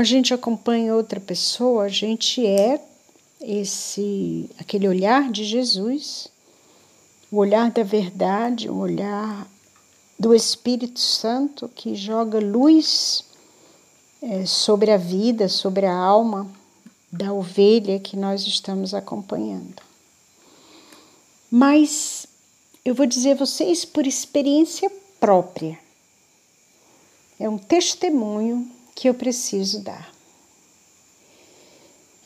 a gente acompanha outra pessoa, a gente é esse aquele olhar de Jesus, o olhar da verdade, o olhar do Espírito Santo que joga luz é, sobre a vida, sobre a alma da ovelha que nós estamos acompanhando. Mas eu vou dizer a vocês por experiência própria. É um testemunho que eu preciso dar.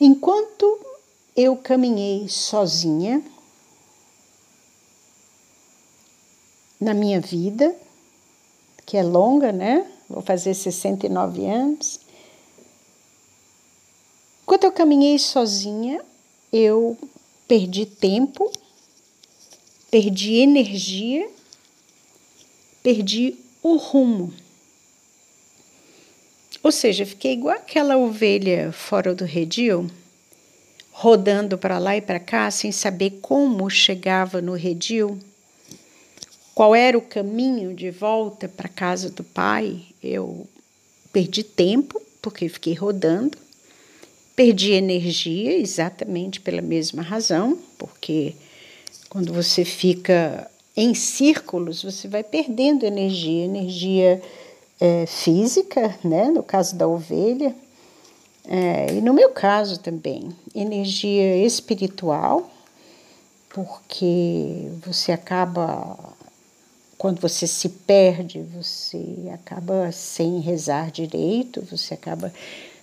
Enquanto eu caminhei sozinha na minha vida, que é longa, né? Vou fazer 69 anos. Enquanto eu caminhei sozinha, eu perdi tempo, perdi energia, perdi o rumo. Ou seja, fiquei igual aquela ovelha fora do redil, rodando para lá e para cá sem saber como chegava no redil qual era o caminho de volta para casa do pai? Eu perdi tempo, porque fiquei rodando, perdi energia, exatamente pela mesma razão, porque quando você fica em círculos, você vai perdendo energia, energia é, física, né? no caso da ovelha, é, e no meu caso também, energia espiritual, porque você acaba quando você se perde, você acaba sem rezar direito, você acaba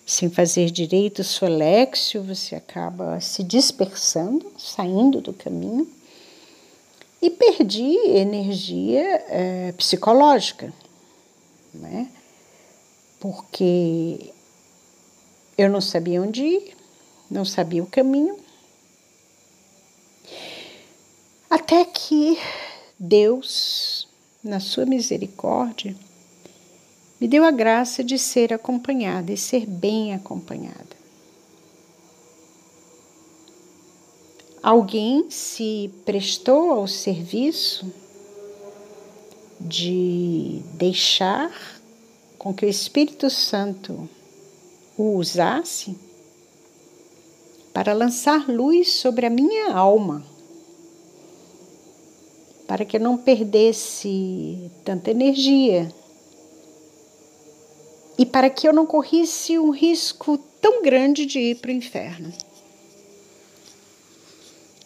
sem fazer direito o seu léxio, você acaba se dispersando, saindo do caminho. E perdi energia é, psicológica, né? porque eu não sabia onde ir, não sabia o caminho. Até que Deus na sua misericórdia, me deu a graça de ser acompanhada e ser bem acompanhada. Alguém se prestou ao serviço de deixar com que o Espírito Santo o usasse para lançar luz sobre a minha alma para que eu não perdesse tanta energia e para que eu não corresse um risco tão grande de ir para o inferno.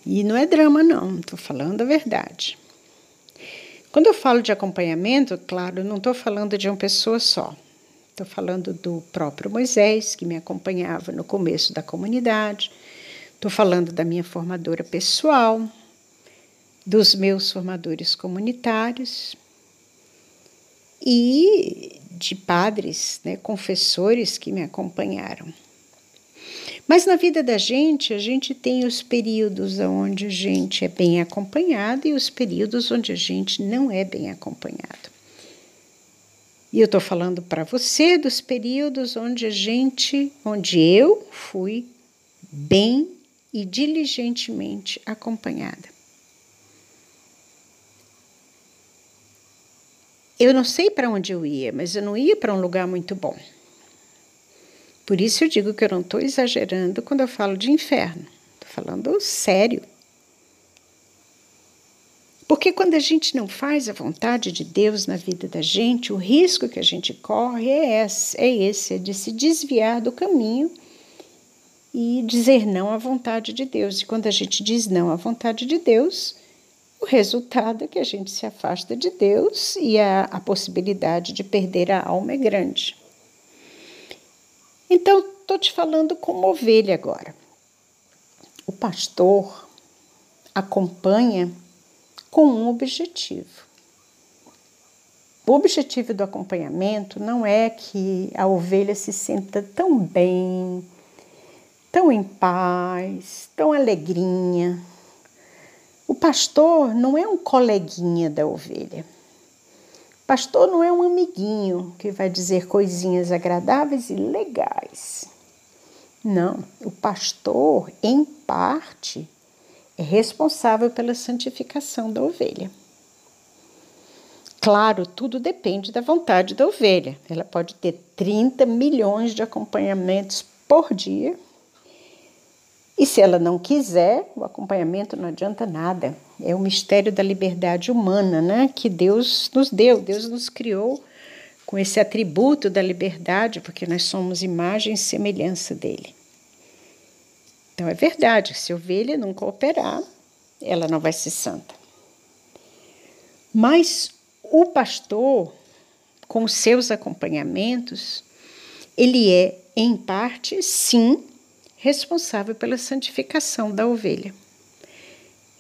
E não é drama, não, estou falando a verdade. Quando eu falo de acompanhamento, claro, não estou falando de uma pessoa só. Estou falando do próprio Moisés, que me acompanhava no começo da comunidade. Estou falando da minha formadora pessoal, dos meus formadores comunitários e de padres, né, confessores que me acompanharam. Mas na vida da gente, a gente tem os períodos onde a gente é bem acompanhado e os períodos onde a gente não é bem acompanhado. E eu estou falando para você dos períodos onde a gente, onde eu fui bem e diligentemente acompanhada. Eu não sei para onde eu ia, mas eu não ia para um lugar muito bom. Por isso eu digo que eu não estou exagerando quando eu falo de inferno. Estou falando sério. Porque quando a gente não faz a vontade de Deus na vida da gente, o risco que a gente corre é esse, é esse, é de se desviar do caminho e dizer não à vontade de Deus. E quando a gente diz não à vontade de Deus, o resultado é que a gente se afasta de Deus e a, a possibilidade de perder a alma é grande. Então, estou te falando como ovelha agora. O pastor acompanha com um objetivo. O objetivo do acompanhamento não é que a ovelha se sinta tão bem, tão em paz, tão alegrinha, o pastor não é um coleguinha da ovelha. Pastor não é um amiguinho que vai dizer coisinhas agradáveis e legais. Não, o pastor, em parte, é responsável pela santificação da ovelha. Claro, tudo depende da vontade da ovelha. Ela pode ter 30 milhões de acompanhamentos por dia. E se ela não quiser, o acompanhamento não adianta nada. É o mistério da liberdade humana, né? Que Deus nos deu. Deus nos criou com esse atributo da liberdade, porque nós somos imagem e semelhança dele. Então é verdade, se a ovelha não cooperar, ela não vai ser santa. Mas o pastor, com seus acompanhamentos, ele é, em parte, sim, responsável pela santificação da ovelha.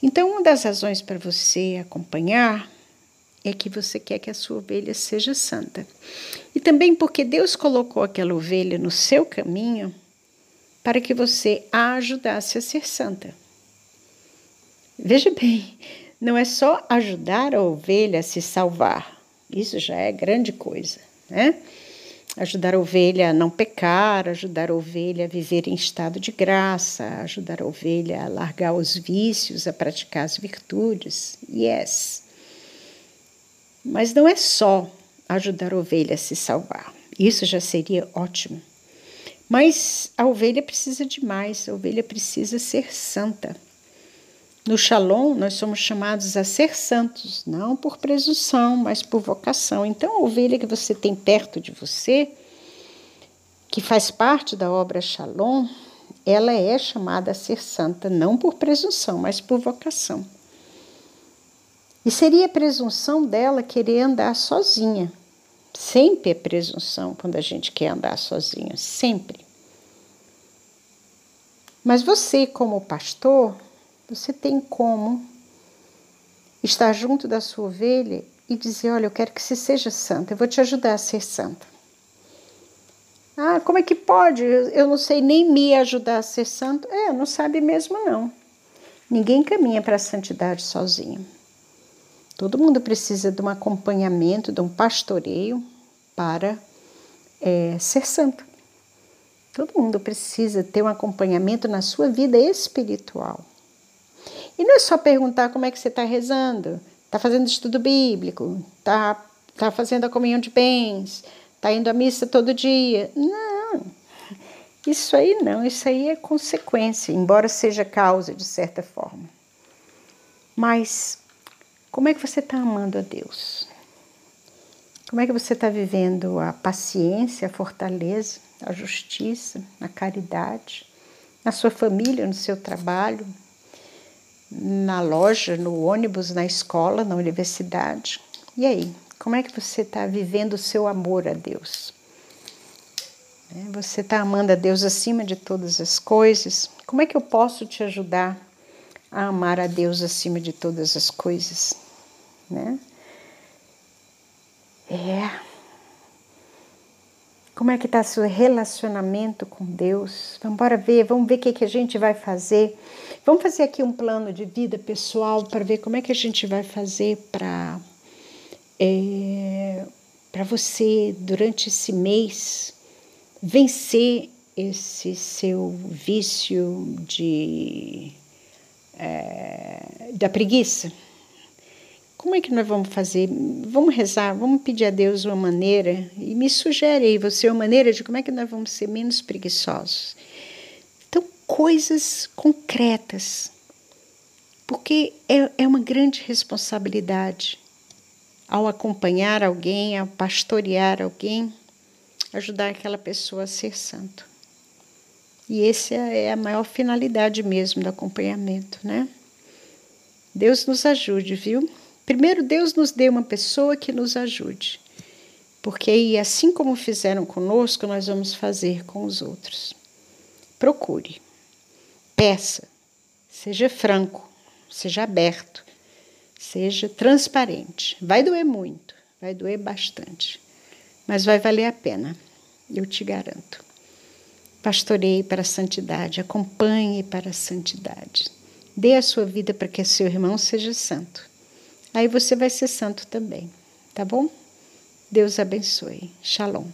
Então, uma das razões para você acompanhar é que você quer que a sua ovelha seja santa. E também porque Deus colocou aquela ovelha no seu caminho para que você a ajudasse a ser santa. Veja bem, não é só ajudar a ovelha a se salvar, isso já é grande coisa, né? Ajudar a ovelha a não pecar, ajudar a ovelha a viver em estado de graça, ajudar a ovelha a largar os vícios, a praticar as virtudes. Yes. Mas não é só ajudar a ovelha a se salvar. Isso já seria ótimo. Mas a ovelha precisa de mais, a ovelha precisa ser santa. No Shalom, nós somos chamados a ser santos, não por presunção, mas por vocação. Então, a ovelha que você tem perto de você, que faz parte da obra Shalom, ela é chamada a ser santa, não por presunção, mas por vocação. E seria presunção dela querer andar sozinha. Sempre é presunção quando a gente quer andar sozinha, sempre. Mas você, como pastor, você tem como estar junto da sua ovelha e dizer: Olha, eu quero que você seja santa, eu vou te ajudar a ser santa. Ah, como é que pode? Eu não sei nem me ajudar a ser santo. É, não sabe mesmo não. Ninguém caminha para a santidade sozinho. Todo mundo precisa de um acompanhamento, de um pastoreio para é, ser santo. Todo mundo precisa ter um acompanhamento na sua vida espiritual. E não é só perguntar como é que você está rezando, está fazendo estudo bíblico, está tá fazendo a comunhão de bens, está indo à missa todo dia. Não, isso aí não, isso aí é consequência, embora seja causa de certa forma. Mas como é que você está amando a Deus? Como é que você está vivendo a paciência, a fortaleza, a justiça, a caridade, na sua família, no seu trabalho, na loja, no ônibus, na escola, na universidade. E aí, como é que você está vivendo o seu amor a Deus? É, você está amando a Deus acima de todas as coisas? Como é que eu posso te ajudar a amar a Deus acima de todas as coisas? Né? É. Como é que está seu relacionamento com Deus? Vamos embora ver, vamos ver o que, que a gente vai fazer. Vamos fazer aqui um plano de vida pessoal para ver como é que a gente vai fazer para é, para você durante esse mês vencer esse seu vício de é, da preguiça. Como é que nós vamos fazer? Vamos rezar, vamos pedir a Deus uma maneira e me sugere aí você uma maneira de como é que nós vamos ser menos preguiçosos. Então, coisas concretas, porque é, é uma grande responsabilidade ao acompanhar alguém, ao pastorear alguém, ajudar aquela pessoa a ser santo. E essa é a maior finalidade mesmo do acompanhamento, né? Deus nos ajude, viu? Primeiro, Deus nos dê uma pessoa que nos ajude, porque aí, assim como fizeram conosco, nós vamos fazer com os outros. Procure, peça, seja franco, seja aberto, seja transparente. Vai doer muito, vai doer bastante, mas vai valer a pena, eu te garanto. Pastoreie para a santidade, acompanhe para a santidade. Dê a sua vida para que seu irmão seja santo. Aí você vai ser santo também, tá bom? Deus abençoe. Shalom.